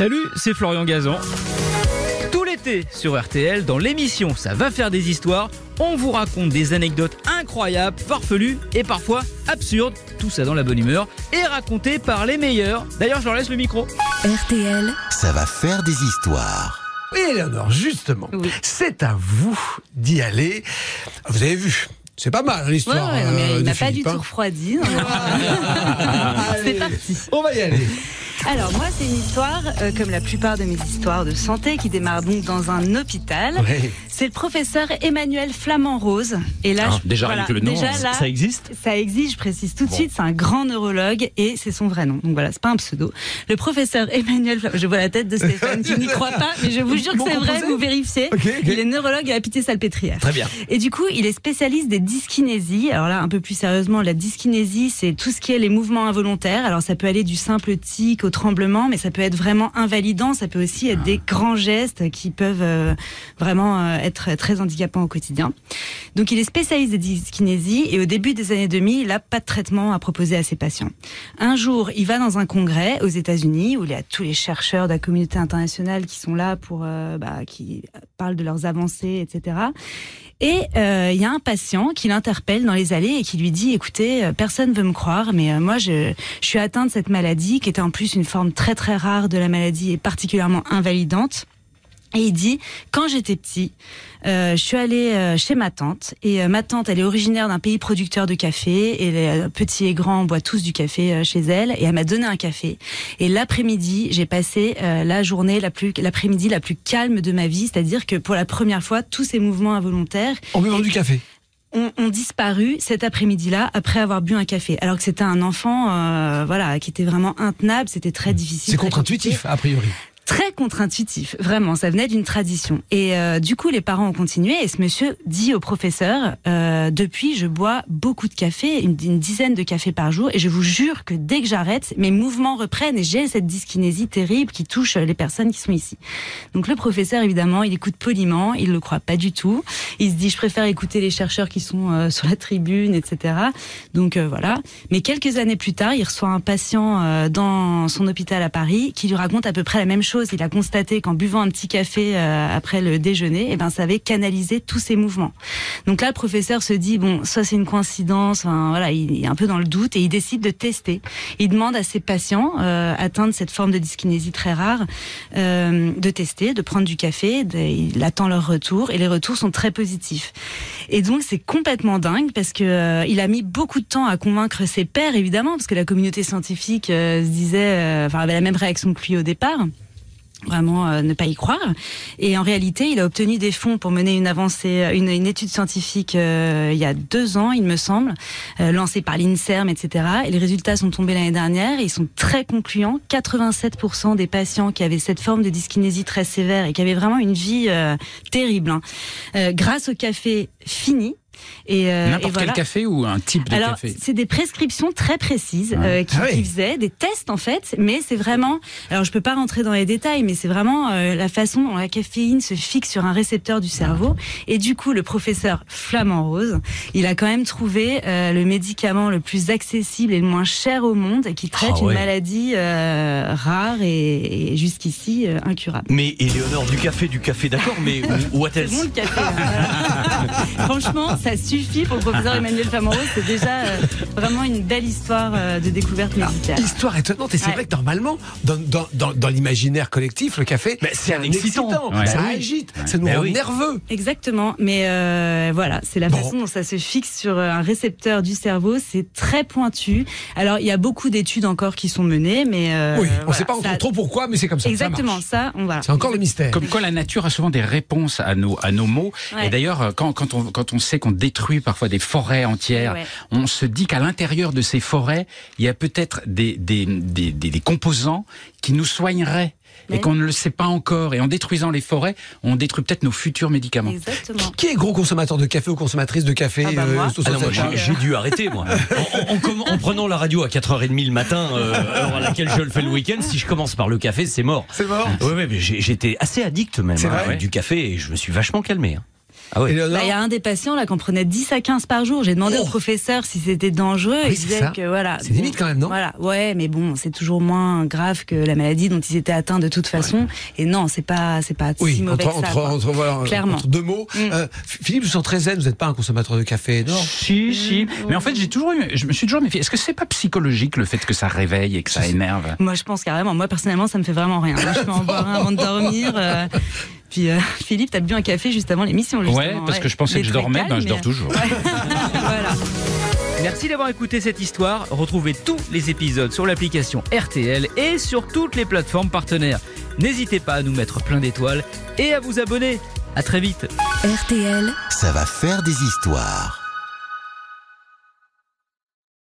Salut, c'est Florian Gazan. Tout l'été sur RTL, dans l'émission Ça va faire des histoires, on vous raconte des anecdotes incroyables, farfelues et parfois absurdes, tout ça dans la bonne humeur, et racontées par les meilleurs. D'ailleurs, je leur laisse le micro. RTL, Ça va faire des histoires. Oui, Eleonore, justement, c'est à vous d'y aller. Vous avez vu, c'est pas mal l'histoire. ouais, non, mais euh, il m'a pas du tout refroidi. c'est parti. On va y aller. Alors moi, c'est une histoire, euh, comme la plupart de mes histoires de santé, qui démarre donc dans un hôpital. Ouais. C'est le professeur Emmanuel Flamand Rose. Et là, Ah, je- déjà, voilà, rien que le nom, déjà là, ça existe Ça existe, je précise tout de suite. C'est un grand neurologue et c'est son vrai nom. Donc voilà, c'est pas un pseudo. Le professeur Emmanuel Flamand. Je vois la tête de Stéphane qui n'y croit pas, mais je vous jure que Bon c'est vrai. Vous vérifiez. Il est neurologue à la Pitié-Salpêtrière. Très bien. Et du coup, il est spécialiste des dyskinésies. Alors là, un peu plus sérieusement, la dyskinésie, c'est tout ce qui est les mouvements involontaires. Alors ça peut aller du simple tic au tremblement, mais ça peut être vraiment invalidant. Ça peut aussi être des grands gestes qui peuvent euh, vraiment euh, être très handicapants au quotidien. Donc il est spécialiste des dyskinésies et au début des années 2000, il n'a pas de traitement à proposer à ses patients. Un jour, il va dans un congrès aux États-Unis où il y a tous les chercheurs de la communauté internationale qui sont là pour, euh, bah, qui parlent de leurs avancées, etc. Et euh, il y a un patient qui l'interpelle dans les allées et qui lui dit "Écoutez, personne veut me croire, mais moi je, je suis atteint de cette maladie qui était en plus une forme très très rare de la maladie et particulièrement invalidante." Et il dit, quand j'étais petit, euh, je suis allé euh, chez ma tante et euh, ma tante, elle est originaire d'un pays producteur de café et les petits et grands boivent tous du café chez elle et elle m'a donné un café. Et l'après-midi, j'ai passé la journée la plus, l'après-midi la plus calme de ma vie, c'est-à-dire que pour la première fois, tous ces mouvements involontaires En buvant du café. Ont, ont disparu cet après-midi-là après avoir bu un café. Alors que c'était un enfant, euh, voilà, qui était vraiment intenable, c'était très difficile. C'est contre-intuitif, a priori. Très contre-intuitif, vraiment, ça venait d'une tradition. Et euh, du coup, les parents ont continué et ce monsieur dit au professeur, euh, depuis, je bois beaucoup de café, une, dizaine de cafés par jour, et je vous jure que dès que j'arrête, mes mouvements reprennent et j'ai cette dyskinésie terrible qui touche les personnes qui sont ici. Donc le professeur, évidemment, il écoute poliment, il le croit pas du tout. Il se dit, je préfère écouter les chercheurs qui sont euh, sur la tribune, etc. Donc euh, voilà. Mais quelques années plus tard, il reçoit un patient euh, dans son hôpital à Paris qui lui raconte à peu près la même chose. Il a constaté qu'en buvant un petit café euh, après le déjeuner, eh ben ça avait canalisé tous ses mouvements. Donc là, le professeur se dit bon, soit c'est une coïncidence. Voilà, il est un peu dans le doute et il décide de tester. Il demande à ses patients euh, atteints de cette forme de dyskinésie très rare euh, de tester, de prendre du café. il attend leur retour et les retours sont très positifs. Et donc c'est complètement dingue parce que il a mis beaucoup de temps à convaincre ses pairs évidemment parce que la communauté scientifique se disait, enfin avait la même réaction que lui au départ vraiment euh, ne pas y croire. Et en réalité, il a obtenu des fonds pour mener une avancée, une, étude scientifique euh, il y a deux ans, il me semble, euh, lancée par l'Inserm, etc. Et les résultats sont tombés l'année dernière. Et ils sont très concluants. 87% des patients qui avaient cette forme de dyskinésie très sévère et qui avaient vraiment une vie euh, terrible, hein, euh, grâce au café fini. Et, euh, N'importe voilà. quel café ou un type de Alors, café c'est des prescriptions très précises Ouais. euh, qui, Ah oui. qui faisaient des tests en fait, mais c'est vraiment. Alors, je peux pas rentrer dans les détails, mais c'est vraiment euh, la façon dont la caféine se fixe sur un récepteur du cerveau. Et du coup, le professeur Flamand Rose, il a quand même trouvé euh, le médicament le plus accessible et le moins cher au monde, et qui traite Ah ouais. une maladie euh, rare et, et jusqu'ici euh, incurable. Mais Éléonore, du café, du café, d'accord, mais what C'est else bon le café. hein. Franchement, ça suffit pour le professeur Emmanuel Rose. C'est déjà euh, vraiment une belle histoire euh, de découverte médicale. Histoire étonnante. Et c'est Ouais. vrai que normalement, dans, dans, dans, dans l'imaginaire collectif, le café, Mais c'est un excitant. Ouais. Ça Bah agite, ça nous Bah rend oui. nerveux. Exactement, mais euh, voilà, c'est la Bon. façon dont ça se fixe sur un récepteur du cerveau. C'est très pointu. Alors, il y a beaucoup d'études encore qui sont menées, mais euh, oui, on ne voilà, sait pas encore ça- trop pourquoi, mais c'est comme ça. ça Exactement, ça, on va. C'est encore le mystère. Comme quoi la nature a souvent des réponses à nos, à nos mots. Ouais. Et d'ailleurs, quand, quand, on, quand on sait qu'on détruit parfois des forêts entières, Ouais. on se dit qu'à l'intérieur de ces forêts, il y a peut-être des, des, des, des, des composants qui nous soigneraient. Et Ouais. qu'on ne le sait pas encore. Et en détruisant les forêts, on détruit peut-être nos futurs médicaments. Exactement. Qui est gros consommateur de café ou consommatrice de café Ah bah moi. sous Ah j'ai dû arrêter, moi. En, en- en comm- en prenant la radio à 4h30 le matin, euh, heure à laquelle je le fais le week-end, si je commence par le café, c'est mort. C'est mort Oui, oui, mais j'étais assez addict même hein, vrai du café et je me suis vachement calmé. hein. Ah oui. Bah, Il y a un des patients là qu'on prenait 10 à 15 par jour. J'ai demandé Oh. au professeur si c'était dangereux. Ah oui, il c'est disait ça. que voilà. C'est limite quand même, non Voilà, ouais, mais bon, c'est toujours moins grave que la maladie dont ils étaient atteints de toute façon. Et non, c'est pas, c'est pas Oui, si mauvais entre, que ça. entre, quoi. entre- voilà, Clairement. entre deux mots. Mm. Euh, Philippe, vous êtes très zen, vous n'êtes pas un consommateur de café, non? Si, si. Mais en fait, j'ai toujours eu, je me suis toujours méfié. Est-ce que c'est pas psychologique le fait que ça réveille et que ça énerve? Moi, je pense carrément. Moi, personnellement, ça me fait vraiment rien. Moi, je peux en boire un avant de dormir. euh, Puis euh, Philippe, t'as bu un café juste avant l'émission. Ouais, parce que je pensais que je dormais, calme, ben je dors toujours. voilà. Merci d'avoir écouté cette histoire. Retrouvez tous les épisodes sur l'application RTL et sur toutes les plateformes partenaires. N'hésitez pas à nous mettre plein d'étoiles et à vous abonner. À très vite. RTL. Ça va faire des histoires.